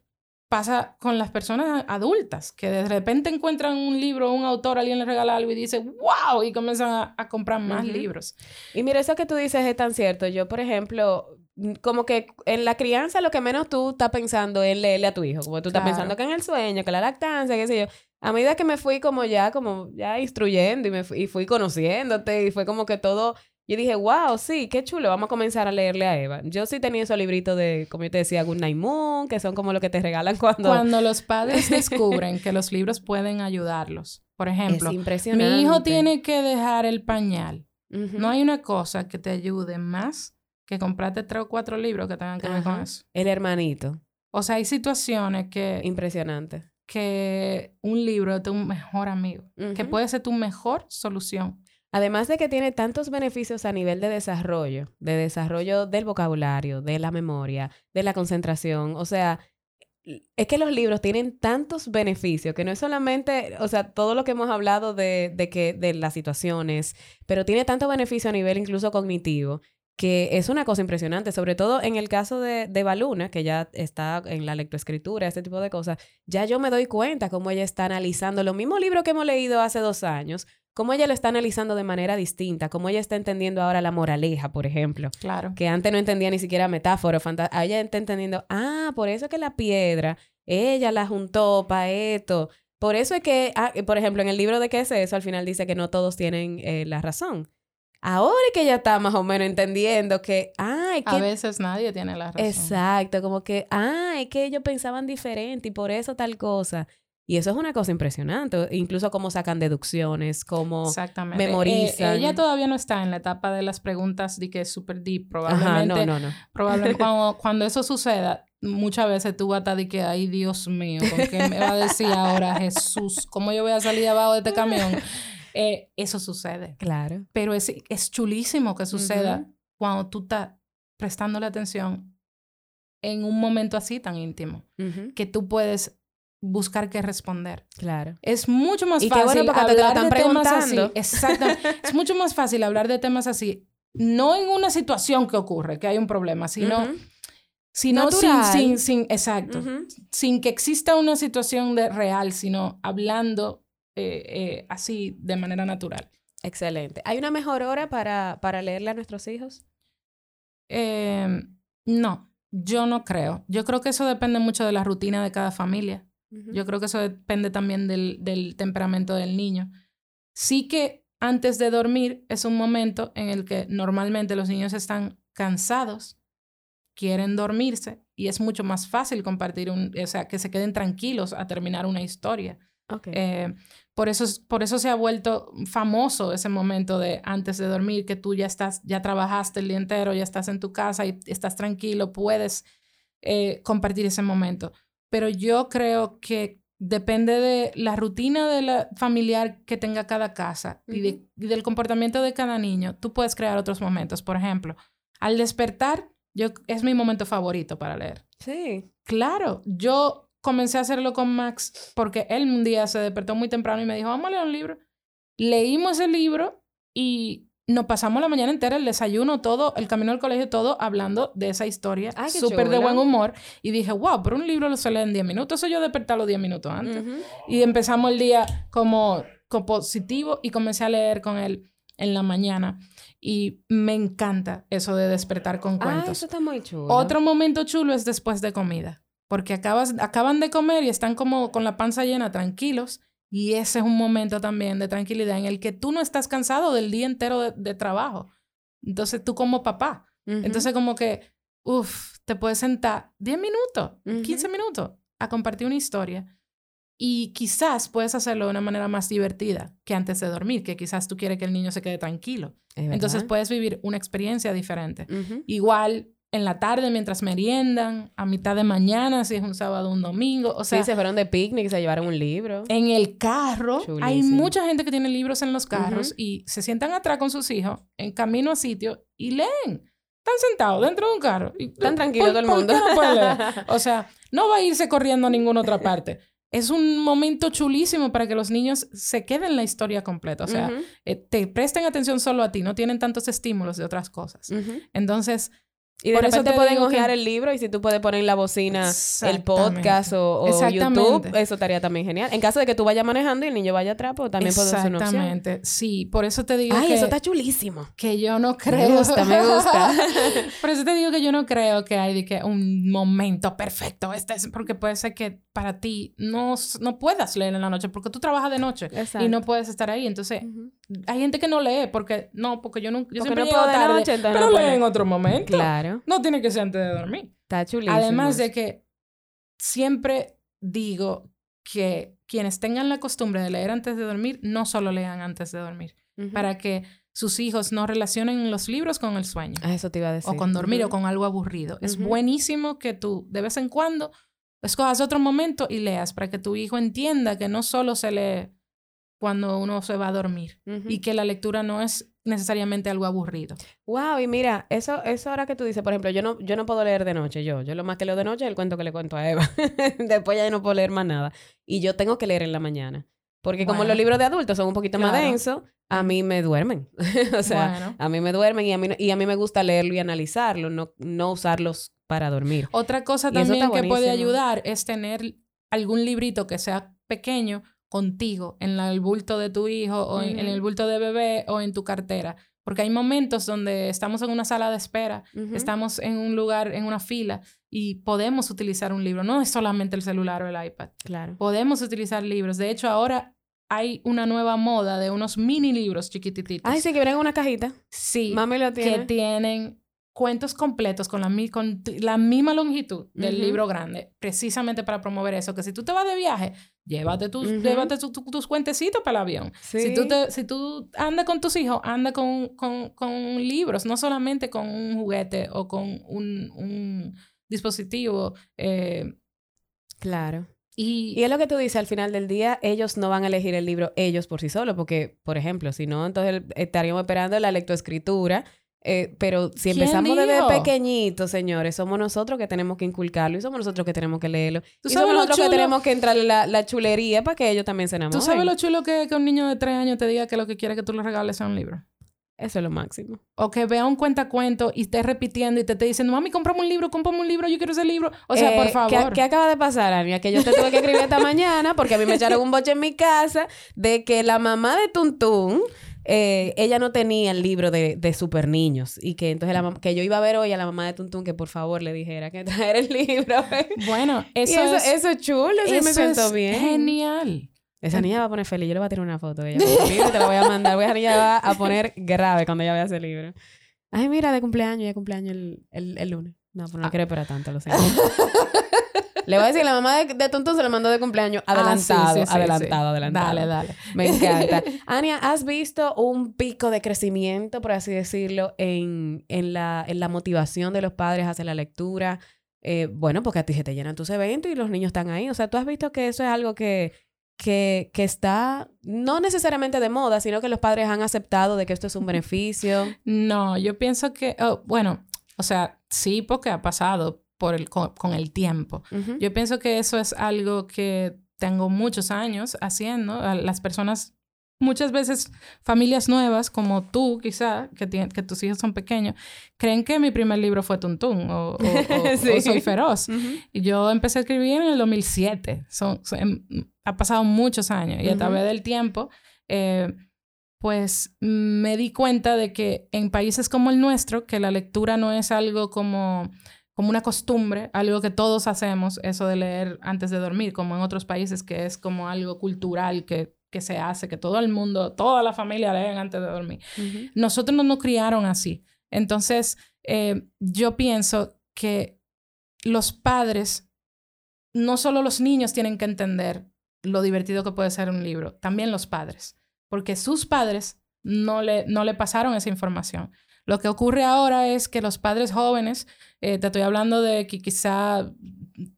pasa con las personas adultas, que de repente encuentran un libro, un autor, alguien le regala algo y dice, wow, y comienzan a, comprar más libros. Y mira, eso que tú dices es tan cierto. Yo, por ejemplo, como que en la crianza lo que menos tú estás pensando es leerle a tu hijo, como tú estás pensando que en el sueño, que la lactancia, qué sé yo. A medida que me fui como ya, como ya instruyendo y me fui, y fui conociéndote y fue como que todo, yo dije, wow, sí, qué chulo, vamos a comenzar a leerle a Eva. Yo sí tenía esos libritos de, como yo te decía, Good Night Moon, que son como lo que te regalan cuando... Cuando los *laughs* padres descubren que los libros pueden ayudarlos. Por ejemplo, mi hijo tiene que dejar el pañal. No hay una cosa que te ayude más que comprarte tres o cuatro libros que tengan que ver con eso. El hermanito. O sea, hay situaciones que... Impresionante. Que un libro es tu mejor amigo, que puede ser tu mejor solución. Además de que tiene tantos beneficios a nivel de desarrollo, de desarrollo del vocabulario, de la memoria, de la concentración, o sea, es que los libros tienen tantos beneficios que no es solamente, o sea, todo lo que hemos hablado de, de que, de las situaciones, pero tiene tanto beneficio a nivel incluso cognitivo que es una cosa impresionante, sobre todo en el caso de, de Baluna, que ya está en la lectoescritura, este tipo de cosas, ya yo me doy cuenta cómo ella está analizando los mismos libros que hemos leído hace dos años, cómo ella lo está analizando de manera distinta, cómo ella está entendiendo ahora la moraleja, por ejemplo. Claro. Que antes no entendía ni siquiera metáfora, fantasía. Ella está entendiendo, ah, por eso es que la piedra, ella la juntó para esto. Por eso es que, ah, por ejemplo, en el libro de qué es eso, al final dice que no todos tienen eh, la razón. Ahora que ella está más o menos entendiendo que, ah, que... A veces nadie tiene la razón. Exacto, como que, ah, es que ellos pensaban diferente y por eso tal cosa. Y eso es una cosa impresionante, incluso cómo sacan deducciones, cómo Exactamente. memorizan. Eh, ella todavía no está en la etapa de las preguntas de que es súper deep, probablemente. Ajá, no, no, no. Probablemente *laughs* cuando, cuando, eso suceda, muchas veces tú vas a estar de que, ay, Dios mío, ¿con qué me va a decir ahora Jesús? ¿Cómo yo voy a salir abajo de este camión? Eh, eso sucede. Claro. Pero es, es chulísimo que suceda cuando tú estás prestando la atención en un momento así tan íntimo, que tú puedes buscar qué responder. Claro. Es mucho más fácil hablar de temas así. Exacto. *laughs* es mucho más fácil hablar de temas así, no en una situación que ocurre, que hay un problema, sino, sino sin, sin, sin, exacto, sin que exista una situación de real, sino hablando eh, eh, así de manera natural. Excelente. ¿Hay una mejor hora para, para leerle a nuestros hijos? Em, no, yo no creo. Yo creo que eso depende mucho de la rutina de cada familia. Yo creo que eso depende también del, del temperamento del niño. Sí que antes de dormir es un momento en el que normalmente los niños están cansados, quieren dormirse y es mucho más fácil compartir un, o sea, que se queden tranquilos a terminar una historia Eh, por, eso, por eso se ha vuelto famoso ese momento de antes de dormir, que tú ya estás, ya trabajaste el día entero, ya estás en tu casa y estás tranquilo, puedes eh, compartir ese momento. Pero yo creo que depende de la rutina de la familiar que tenga cada casa y, del comportamiento de cada niño, tú puedes crear otros momentos. Por ejemplo, al despertar, yo, es mi momento favorito para leer. Sí. Claro, yo comencé a hacerlo con Max porque él un día se despertó muy temprano y me dijo, vamos a leer un libro. Leímos el libro y nos pasamos la mañana entera, el desayuno, todo, el camino al colegio, todo hablando de esa historia. Súper de buen humor. Y dije, wow, pero un libro lo se lee en 10 minutos. Eso yo desperté los 10 minutos antes. Y empezamos el día como, como positivo y comencé a leer con él en la mañana. Y me encanta eso de despertar con cuentos. Ah, eso está muy chulo. Otro momento chulo es después de comida. Porque acabas, acaban de comer y están como con la panza llena, tranquilos y ese es un momento también de tranquilidad en el que tú no estás cansado del día entero de, trabajo. Entonces tú como papá. Entonces como que, uff, te puedes sentar 10 minutos, 15 minutos a compartir una historia. Y quizás puedes hacerlo de una manera más divertida que antes de dormir, que quizás tú quieres que el niño se quede tranquilo. Entonces puedes vivir una experiencia diferente. Igual en la tarde mientras meriendan, a mitad de mañana, si es un sábado o un domingo. O sea, sí, se fueron de picnic, se llevaron un libro. En el carro. Hay mucha gente que tiene libros en los carros y se sientan atrás con sus hijos en camino a sitio y leen. Están sentados dentro de un carro. Y, Están tranquilos todo el mundo. *laughs* O sea, no va a irse corriendo a ninguna otra parte. Es un momento chulísimo para que los niños se queden la historia completa. O sea, eh, te presten atención solo a ti, no tienen tantos estímulos de otras cosas. Entonces, y de repente pueden ojear el libro y si tú puedes poner en la bocina el podcast o, YouTube, eso estaría también genial. En caso de que tú vayas manejando y el niño vaya atrás, pues también puede ser una opción. Exactamente. Sí, por eso te digo Ay, eso está chulísimo. Que yo no creo... Me gusta, me gusta. *laughs* por eso te digo que yo no creo que hay de que un momento perfecto. Este es porque puede ser que para ti no, no puedas leer en la noche porque tú trabajas de noche y no puedes estar ahí. Entonces, hay gente que no lee porque... No, porque yo, yo siempre no puedo tarde, noche, pero lee en otro momento. Claro. No tiene que ser antes de dormir. Está chulísimo. Además de que siempre digo que quienes tengan la costumbre de leer antes de dormir, no solo lean antes de dormir, para que sus hijos no relacionen los libros con el sueño. Ah, eso te iba a decir. O con dormir o con algo aburrido. Es buenísimo que tú de vez en cuando escojas otro momento y leas para que tu hijo entienda que no solo se lee cuando uno se va a dormir y que la lectura no es necesariamente algo aburrido. Wow, y mira, eso, eso ahora que tú dices, por ejemplo, yo no, yo no puedo leer de noche, yo, yo lo más que leo de noche es el cuento que le cuento a Eva. *laughs* Después ya no puedo leer más nada. Y yo tengo que leer en la mañana. Porque como los libros de adultos son un poquito más densos, a mí me duermen. *laughs* o sea, a mí me duermen y a mí, y a mí me gusta leerlo y analizarlo, no, no usarlos para dormir. Otra cosa también que puede ayudar es tener algún librito que sea pequeño contigo en el bulto de tu hijo o en, el bulto de bebé o en tu cartera. Porque hay momentos donde estamos en una sala de espera, estamos en un lugar, en una fila y podemos utilizar un libro. No es solamente el celular o el iPad. Claro. Podemos utilizar libros. De hecho, ahora hay una nueva moda de unos mini libros chiquititos. Ay, sí, que vienen en una cajita. Sí. Mami lo tiene. Que tienen cuentos completos con la, con la misma longitud del libro grande, precisamente para promover eso, que si tú te vas de viaje, llévate tus, llévate tus cuentecitos para el avión. Si, tú te, si tú andas con tus hijos, anda con, con, con, libros, no solamente con un juguete o con un, un dispositivo. Eh, claro. Y, y, es lo que tú dices, al final del día, ellos no van a elegir el libro ellos por sí solos, porque, por ejemplo, si no, entonces estaríamos esperando la lectoescritura eh, pero si empezamos desde pequeñitos, señores, somos nosotros que tenemos que inculcarlo y somos nosotros que tenemos que leerlo. y somos nosotros que tenemos que entrarle la, la, chulería para que ellos también se enamoren. ¿Tú sabes lo chulo que, que un niño de tres años te diga que lo que quiere que tú le regales sea un libro? Eso es lo máximo. O que vea un cuentacuento y esté repitiendo y te esté diciendo, mami, cómprame un libro, cómprame un libro, yo quiero ese libro. O sea, por favor. Eh, ¿qué, ¿qué, acaba de pasar, Ania? Que yo te tuve que escribir esta *laughs* mañana porque a mí me echaron un boche en mi casa de que la mamá de Tuntún eh, ella no tenía el libro de, de super niños y que entonces la que yo iba a ver hoy a la mamá de Tuntún que por favor le dijera que *laughs* traer el libro. *laughs* Bueno, eso, es, eso es chulo, eso me siento bien. Genial. Esa niña va a poner feliz. Yo le voy a tirar una foto de ella. Libro, te la voy a mandar. Esa niña va a poner grave cuando ella vea ese libro. Ay, mira, de cumpleaños. Ya cumpleaños el, el, el lunes. No, pues no ah. quiero esperar tanto, lo *laughs* sé. Le voy a decir, la mamá de, de Tuntún se lo mandó de cumpleaños adelantado, Ah, sí, sí, sí, adelantado, sí. adelantado. Dale, dale. Me encanta. *laughs* Ania, ¿has visto un pico de crecimiento, por así decirlo, en, en, la, en la motivación de los padres hacia la lectura? Eh, bueno, porque a ti se te llenan tus eventos y los niños están ahí. O sea, tú has visto que eso es algo que, que, que está no necesariamente de moda, sino que los padres han aceptado de que esto es un beneficio. No, yo pienso que, oh, bueno, o sea, sí, porque ha pasado por el, con, con el tiempo. Ujú. Yo pienso que eso es algo que tengo muchos años haciendo. A Las personas, muchas veces familias nuevas, como tú quizá, que, que tus hijos son pequeños, creen que mi primer libro fue Tuntún o, o- o- *laughs* Sí. o Soy Feroz. Ujú. Y yo empecé a escribir en el 2007. Son, son- em, ha pasado muchos años y a Ujú. través del tiempo, eh, pues me di cuenta de que en países como el nuestro, que la lectura no es algo como, como una costumbre, algo que todos hacemos, eso de leer antes de dormir, como en otros países que es como algo cultural que, que se hace, que todo el mundo, toda la familia leen antes de dormir. Nosotros no nos criaron así. Entonces, eh, yo pienso que los padres, no solo los niños tienen que entender lo divertido que puede ser un libro, también los padres, porque sus padres no le, no le pasaron esa información. Lo que ocurre ahora es que los padres jóvenes, eh, te estoy hablando de que quizá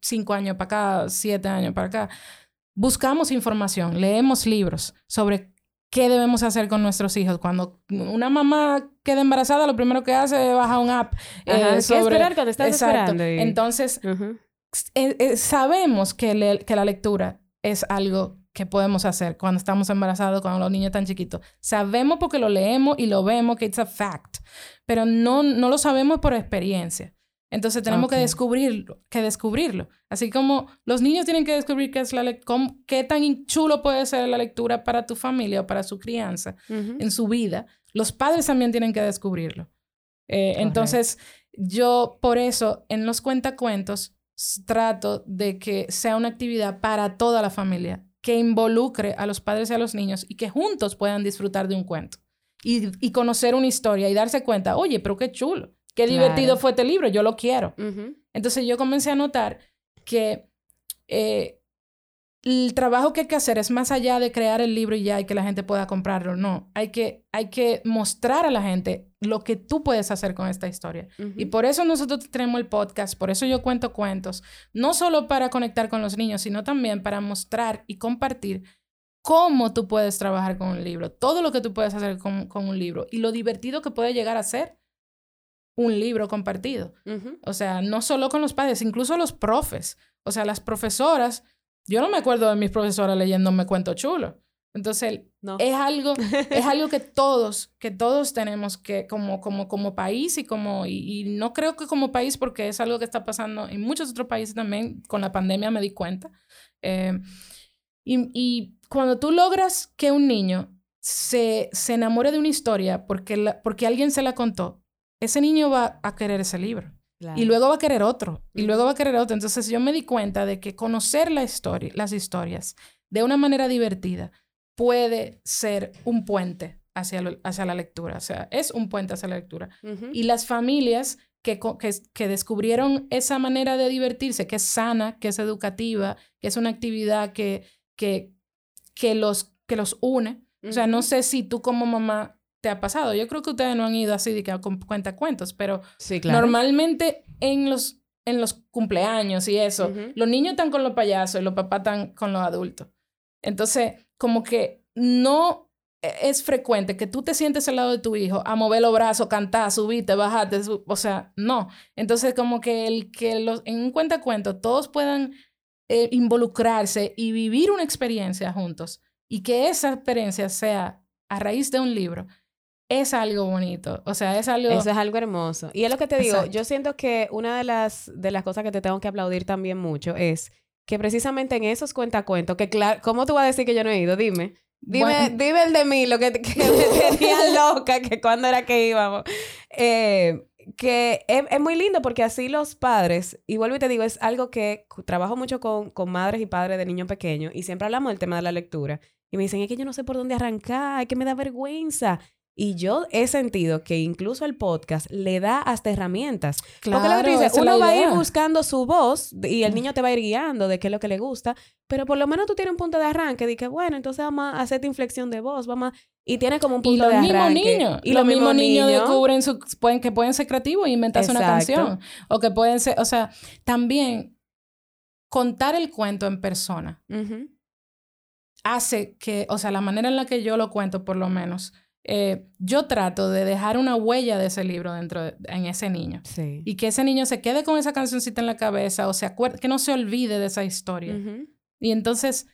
cinco años para acá, siete años para acá, buscamos información, leemos libros sobre qué debemos hacer con nuestros hijos. Cuando una mamá queda embarazada, lo primero que hace es bajar un app. Ajá, eh, ¿qué sobre- esperar cuando estás Exacto. esperando? Y- Entonces, Ujú. eh, eh, sabemos que, que la lectura es algo que podemos hacer cuando estamos embarazados, cuando los niños están chiquitos. Sabemos porque lo leemos y lo vemos que it's a fact, pero no, no lo sabemos por experiencia. Entonces tenemos Ok. que descubrirlo, que descubrirlo. Así como los niños tienen que descubrir qué es la cómo- qué tan chulo puede ser la lectura para tu familia o para su crianza Ujú. en su vida, los padres también tienen que descubrirlo. Eh, entonces, yo por eso en los cuentacuentos trato de que sea una actividad para toda la familia, que involucre a los padres y a los niños y que juntos puedan disfrutar de un cuento y, y conocer una historia y darse cuenta, oye, pero qué chulo, qué Claro. divertido fue este libro, yo lo quiero. Entonces yo comencé a notar que eh, el trabajo que hay que hacer es más allá de crear el libro y ya y que la gente pueda comprarlo. No, hay que, hay que mostrar a la gente lo que tú puedes hacer con esta historia. Y por eso nosotros tenemos el podcast, por eso yo cuento cuentos, no solo para conectar con los niños, sino también para mostrar y compartir cómo tú puedes trabajar con un libro, todo lo que tú puedes hacer con, con un libro y lo divertido que puede llegar a ser un libro compartido. Ujú. O sea, no solo con los padres, incluso los profes. O sea, las profesoras. Yo no me acuerdo de mis profesoras leyéndome cuento chulo. Entonces, No. es algo, es *laughs* algo que todos, que todos tenemos que, como, como, como país y como, y, y no creo que como país, porque es algo que está pasando en muchos otros países también, con la pandemia me di cuenta. Eh, y, y cuando tú logras que un niño se, se enamore de una historia porque, la- porque alguien se la contó, ese niño va a querer ese libro. Claro. Y luego va a querer otro. Y luego va a querer otro. Entonces yo me di cuenta de que conocer la historia, las historias de una manera divertida puede ser un puente hacia, lo- hacia la lectura. O sea, es un puente hacia la lectura. Y las familias que, que, que descubrieron esa manera de divertirse, que es sana, que es educativa, que es una actividad que, que, que, los, que los une. O sea, no sé si tú como mamá te ha pasado. Yo creo que ustedes no han ido así de que con- cuentacuentos, pero Sí, claro. normalmente en los, en los cumpleaños y eso, los niños están con los payasos y los papás están con los adultos. Entonces, como que no e- es frecuente que tú te sientes al lado de tu hijo a mover los brazos, cantar, subirte, bajarte, o sea, no. Entonces, como que el que los, en un cuentacuento todos puedan eh, involucrarse y vivir una experiencia juntos y que esa experiencia sea a raíz de un libro, es algo bonito. O sea, es algo... Eso es algo hermoso. Y es lo que te digo, Exacto. yo siento que una de las, de las cosas que te tengo que aplaudir también mucho es que precisamente en esos cuentacuentos, que claro, ¿cómo tú vas a decir que yo no he ido? Dime. Dime, Bueno. *laughs* dime el de mí, lo que, *laughs* que me tenía *laughs* loca, que cuando era que íbamos. Eh, que es, es muy lindo porque así los padres, y vuelvo y te digo, es algo que trabajo mucho con, con madres y padres de niños pequeños y siempre hablamos del tema de la lectura. Y me dicen, es que yo no sé por dónde arrancar, es que me da vergüenza. Y yo he sentido que incluso el podcast le da hasta herramientas. Claro, Porque lo que tú dices, uno va a ir buscando su voz y el niño te va a ir guiando de qué es lo que le gusta, pero por lo menos tú tienes un punto de arranque de que, bueno, entonces vamos a hacer esta inflexión de voz, vamos a... Y tiene como un Y punto los de mismos arranque. niños. Y los mismos niños descubren su, pueden, que pueden ser creativos e inventarse una canción. O que pueden ser, o sea, también contar el cuento en persona hace que, o sea, la manera en la que yo lo cuento, por lo menos, eh, yo trato de dejar una huella de ese libro dentro de, en ese niño. Sí. Y que ese niño se quede con esa cancioncita en la cabeza o se acuerde, que no se olvide de esa historia. Y entonces,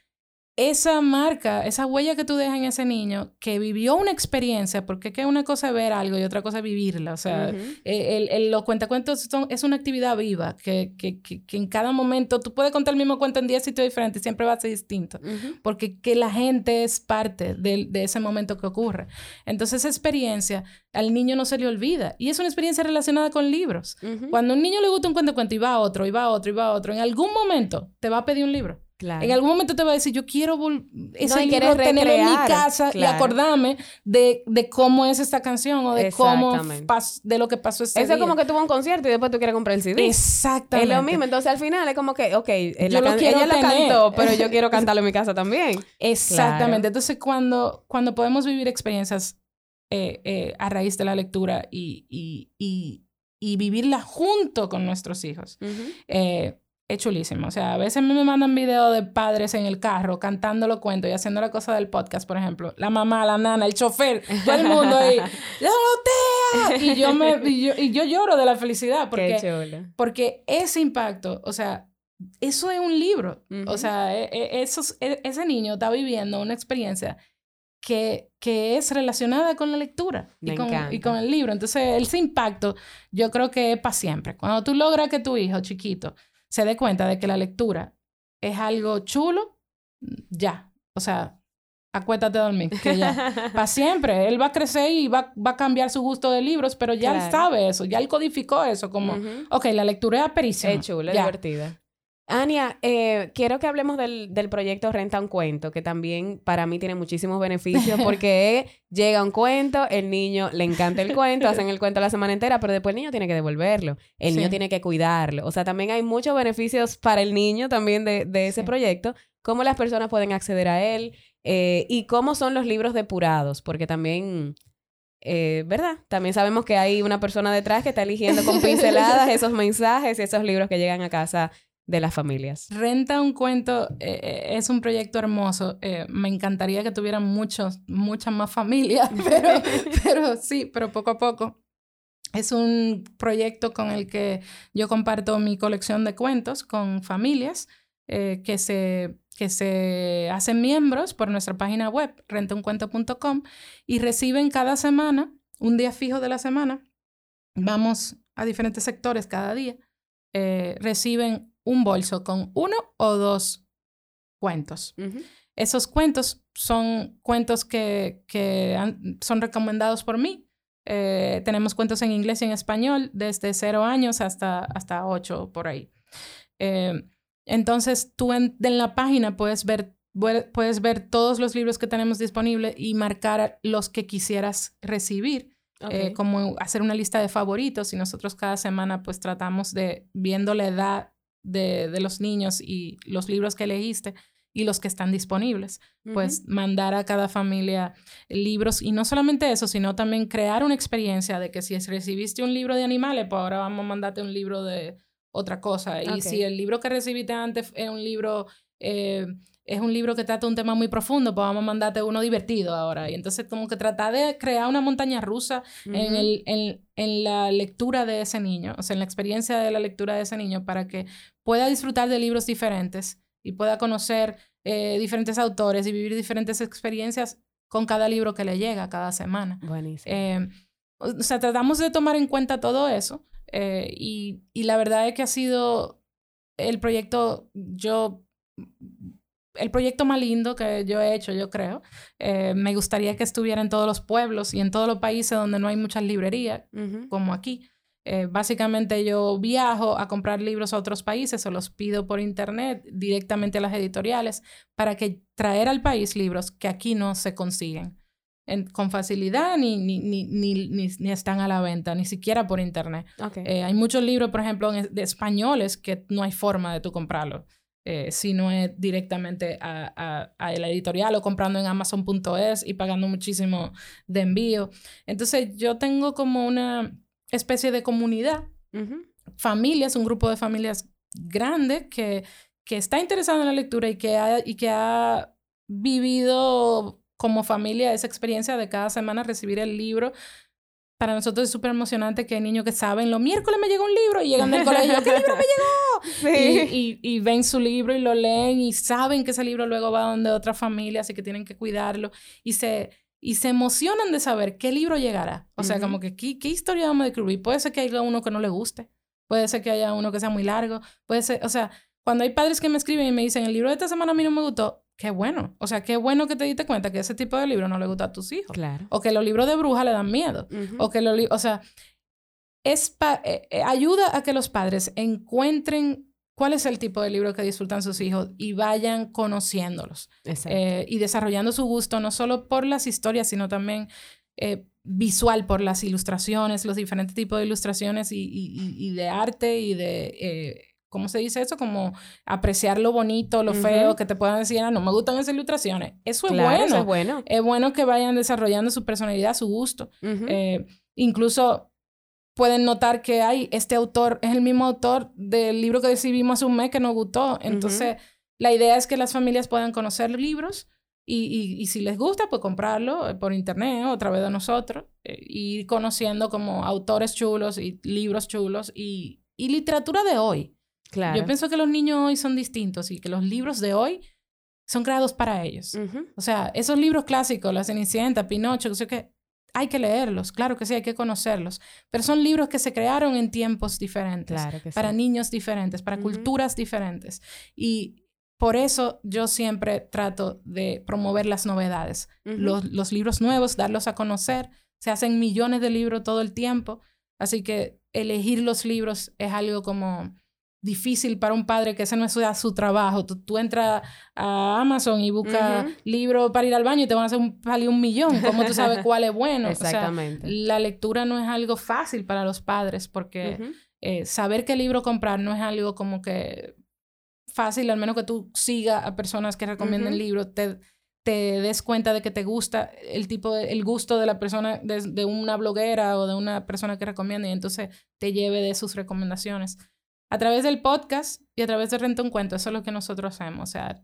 esa marca, esa huella que tú dejas en ese niño que vivió una experiencia, porque es que una cosa es ver algo y otra cosa es vivirla. O sea, eh, el, el- los cuentacuentos son, es una actividad viva que, que, que, que en cada momento tú puedes contar el mismo cuento en 10 sitios diferentes y siempre va a ser distinto. Porque que la gente es parte de, de ese momento que ocurre. Entonces, esa experiencia al niño no se le olvida. Y es una experiencia relacionada con libros. Cuando a un niño le gusta un cuento cuento y va a otro, y va a otro, y va a otro, en algún momento te va a pedir un libro. Claro. En algún momento te va a decir, yo quiero ese No, libro tenerlo en mi casa y acordarme de, de cómo es esta canción o de cómo de lo que pasó ese Eso es como que tuvo un concierto y después tú quieres comprar el CD. Exactamente. Es lo mismo. Entonces, al final es como que, ok, eh, Yo la lo quiero ella lo cantó, pero yo quiero *laughs* cantarlo en mi casa también. Exactamente. Claro. Entonces, cuando, cuando podemos vivir experiencias eh, eh, a raíz de la lectura y, y, y, y vivirla junto con nuestros hijos, eh, es chulísimo. O sea, a veces me mandan videos de padres en el carro cantando los cuentos y haciendo la cosa del podcast, por ejemplo. La mamá, la nana, el chofer, todo el mundo ahí. Y yo, me, y, yo, y yo lloro de la felicidad porque, Qué porque ese impacto, o sea, eso es un libro. O sea, e- e- esos- e- ese niño está viviendo una experiencia que, que es relacionada con la lectura y con, y con el libro. Entonces, ese impacto yo creo que es para siempre. Cuando tú logras que tu hijo chiquito se dé cuenta de que la lectura es algo chulo, ya. O sea, acuéstate a dormir, que ya. *laughs* Para siempre. Él va a crecer y va, va a cambiar su gusto de libros, pero ya él sabe eso, ya él codificó eso como, Ujú. ok, la lectura es aperísima. Es chula, es ya. divertida. Ania, eh, quiero que hablemos del, del proyecto Renta un Cuento, que también para mí tiene muchísimos beneficios *laughs* porque llega un cuento, el niño le encanta el cuento, hacen el cuento la semana entera, pero después el niño tiene que devolverlo, el niño tiene que cuidarlo. O sea, también hay muchos beneficios para el niño también de, de ese Sí. proyecto, cómo las personas pueden acceder a él eh, y cómo son los libros depurados, porque también... eh, ¿Verdad? También sabemos que hay una persona detrás que está eligiendo con *laughs* pinceladas esos mensajes y esos libros que llegan a casa de las familias. Renta un cuento eh, eh, es un proyecto hermoso. Eh, me encantaría que tuvieran muchos, muchas más familias, *laughs* pero, *laughs* pero sí, pero poco a poco. Es un proyecto con el que yo comparto mi colección de cuentos con familias eh, que, se, que se hacen miembros por nuestra página web, rentauncuento.com, y reciben cada semana, un día fijo de la semana, vamos a diferentes sectores cada día, reciben un bolso con uno o dos cuentos. Esos cuentos son cuentos que, que han- son recomendados por mí. Eh, tenemos cuentos en inglés y en español desde cero años hasta, hasta ocho por ahí. Eh, entonces tú en, en la página puedes ver, puedes ver todos los libros que tenemos disponibles y marcar los que quisieras recibir eh, como hacer una lista de favoritos y nosotros cada semana pues tratamos de, viendo la edad de, de los niños y los libros que elegiste y los que están disponibles, pues mandar a cada familia libros y no solamente eso, sino también crear una experiencia de que si recibiste un libro de animales, pues ahora vamos a mandarte un libro de otra cosa. Y si el libro que recibiste antes es un libro... eh, es un libro que trata un tema muy profundo, pues vamos a mandarte uno divertido ahora. Y entonces como que tratar de crear una montaña rusa Ujú. en, el, en, en la lectura de ese niño, o sea, en la experiencia de la lectura de ese niño, para que pueda disfrutar de libros diferentes y pueda conocer eh, diferentes autores y vivir diferentes experiencias con cada libro que le llega cada semana. Buenísimo. Eh, o sea, tratamos de tomar en cuenta todo eso eh, y, y la verdad es que ha sido el proyecto, yo, el proyecto más lindo que yo he hecho, yo creo. Eh, me gustaría que estuviera en todos los pueblos y en todos los países donde no hay muchas librerías, como aquí. Eh, básicamente yo viajo a comprar libros a otros países o los pido por internet directamente a las editoriales para que traer al país libros que aquí no se consiguen. con facilidad ni, ni, ni, ni, están a la venta, ni siquiera por internet. Eh, hay muchos libros, por ejemplo, de españoles que no hay forma de tú comprarlo. Eh, si no es directamente a, a, la editorial o comprando en amazon.es y pagando muchísimo de envío. Entonces yo tengo como una especie de comunidad, familias, un grupo de familias grande que, que está interesado en la lectura y que ha, y que ha vivido como familia esa experiencia de cada semana recibir el libro. Para nosotros es súper emocionante que hay niños que saben, los miércoles me llega un libro y llegan del colegio, ¿qué libro me llegó? *laughs* Y, y, ven su libro y lo leen y saben que ese libro luego va donde otra familia, así que tienen que cuidarlo y se, y se emocionan de saber qué libro llegará. O sea, como que ¿qué, qué historia vamos a escribir. Puede ser que haya uno que no le guste, puede ser que haya uno que sea muy largo, puede ser, o sea, cuando hay padres que me escriben y me dicen, el libro de esta semana a mí no me gustó, qué bueno. O sea, qué bueno que te diste cuenta que ese tipo de libro no le gusta a tus hijos. Claro. O que los libros de bruja le dan miedo. O que los o sea, es eh, eh, ayuda a que los padres encuentren cuál es el tipo de libro que disfrutan sus hijos y vayan conociéndolos. Eh, y desarrollando su gusto no solo por las historias, sino también visual por las ilustraciones, los diferentes tipos de ilustraciones y, y de arte y de ¿cómo se dice eso? Como apreciar lo bonito, lo feo, que te puedan decir, ah, no me gustan esas ilustraciones. Eso es bueno. Eso es bueno. Es bueno que vayan desarrollando su personalidad, su gusto. Eh, incluso pueden notar que hay este autor, es el mismo autor del libro que recibimos hace un mes que nos gustó. Entonces, la idea es que las familias puedan conocer libros y, y, si les gusta, pues comprarlo eh, por internet o a través de nosotros, eh, ir conociendo como autores chulos y libros chulos y, y literatura de hoy. Yo pienso que los niños hoy son distintos y que los libros de hoy son creados para ellos. O sea, esos libros clásicos, La Cenicienta, Pinocho, que sé que hay que leerlos, claro que sí, hay que conocerlos, pero son libros que se crearon en tiempos diferentes, para niños diferentes, para culturas diferentes. Y por eso yo siempre trato de promover las novedades, los, los libros nuevos, darlos a conocer. Se hacen millones de libros todo el tiempo, así que elegir los libros es algo como difícil para un padre que ese no es su trabajo. Tú, entras a Amazon y buscas libros para ir al baño y te van a hacer un, salir un millón. ¿Cómo tú sabes *laughs* cuál es bueno? Exactamente. la lectura no es algo fácil para los padres porque eh, saber qué libro comprar no es algo como que fácil, al menos que tú sigas a personas que recomienden libros, te, te des cuenta de que te gusta el tipo de, el gusto de la persona, de, de una bloguera o de una persona que recomienda y entonces te lleve de sus recomendaciones a través del podcast y a través de Renta un Cuento. Eso es lo que nosotros hacemos. O sea,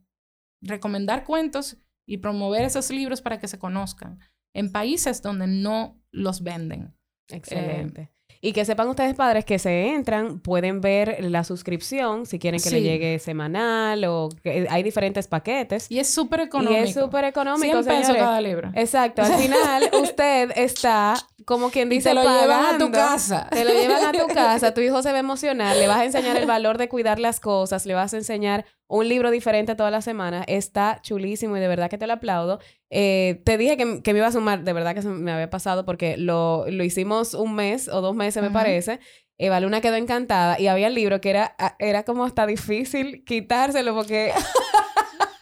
recomendar cuentos y promover esos libros para que se conozcan en países donde no los venden. Excelente. Y que sepan ustedes, padres, que se entran, pueden ver la suscripción si quieren que le llegue semanal o que hay diferentes paquetes. Y es súper económico. Y es súper económico, 100 pesos cada libro. Exacto. Al final, *laughs* usted está, como quien dice, te lo llevan a tu casa. *laughs* Te lo llevan a tu casa. Tu hijo se va a emocionar. Le vas a enseñar el valor de cuidar las cosas. Le vas a enseñar un libro diferente toda la semana. Está chulísimo y de verdad que te lo aplaudo. Eh, te dije que, que, me iba a sumar, de verdad que se me había pasado porque lo, lo hicimos un mes o dos meses, me parece. Eva Luna quedó encantada y había el libro que era, era como hasta difícil quitárselo porque *laughs*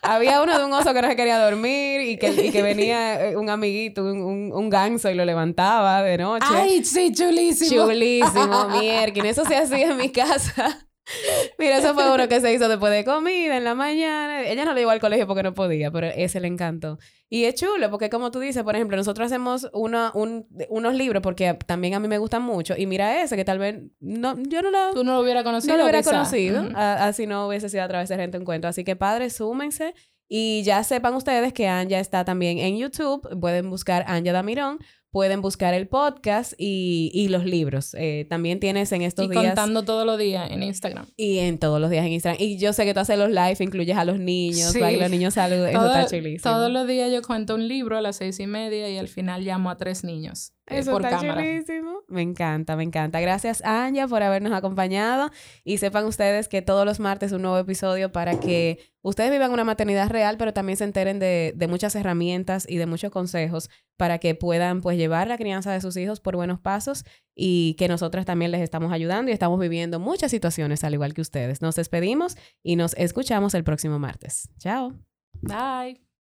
había uno de un oso que no se quería dormir y que, y que venía eh, un amiguito, un, un, ganso y lo levantaba de noche. ¡Ay, sí, chulísimo! Chulísimo, *laughs* mierda. Eso se hacía en mi casa. *laughs* Mira, eso fue uno que se hizo después de comida, en la mañana. Ella no le llevó al colegio porque no podía, pero ese le encantó. Y es chulo, porque como tú dices, por ejemplo, nosotros hacemos una, un, unos libros, porque también a mí me gustan mucho, y mira ese, que tal vez no, yo no lo... Tú no lo hubiera conocido. No lo hubiera conocido, así no hubiese sido a través de Gente Encuentro. Así que padres, súmense. Y ya sepan ustedes que Anja está también en YouTube. Pueden buscar Anja Damirón pueden buscar el podcast y, y los libros. Eh, también tienes en estos días... Y contando todos los días en Instagram. Y en todos los días en Instagram. Y yo sé que tú haces los live, incluyes a los niños, sí. los niños. Eso está chulísimo. Todos los días yo cuento un libro a las seis y media y al final llamo a tres niños. Eh, Eso está chulísimo. Me encanta, me encanta. Gracias, Anja, por habernos acompañado. Y sepan ustedes que todos los martes un nuevo episodio para que ustedes vivan una maternidad real, pero también se enteren de, de muchas herramientas y de muchos consejos para que puedan pues llevar la crianza de sus hijos por buenos pasos y que nosotras también les estamos ayudando y estamos viviendo muchas situaciones al igual que ustedes. Nos despedimos y nos escuchamos el próximo martes. Chao. Bye.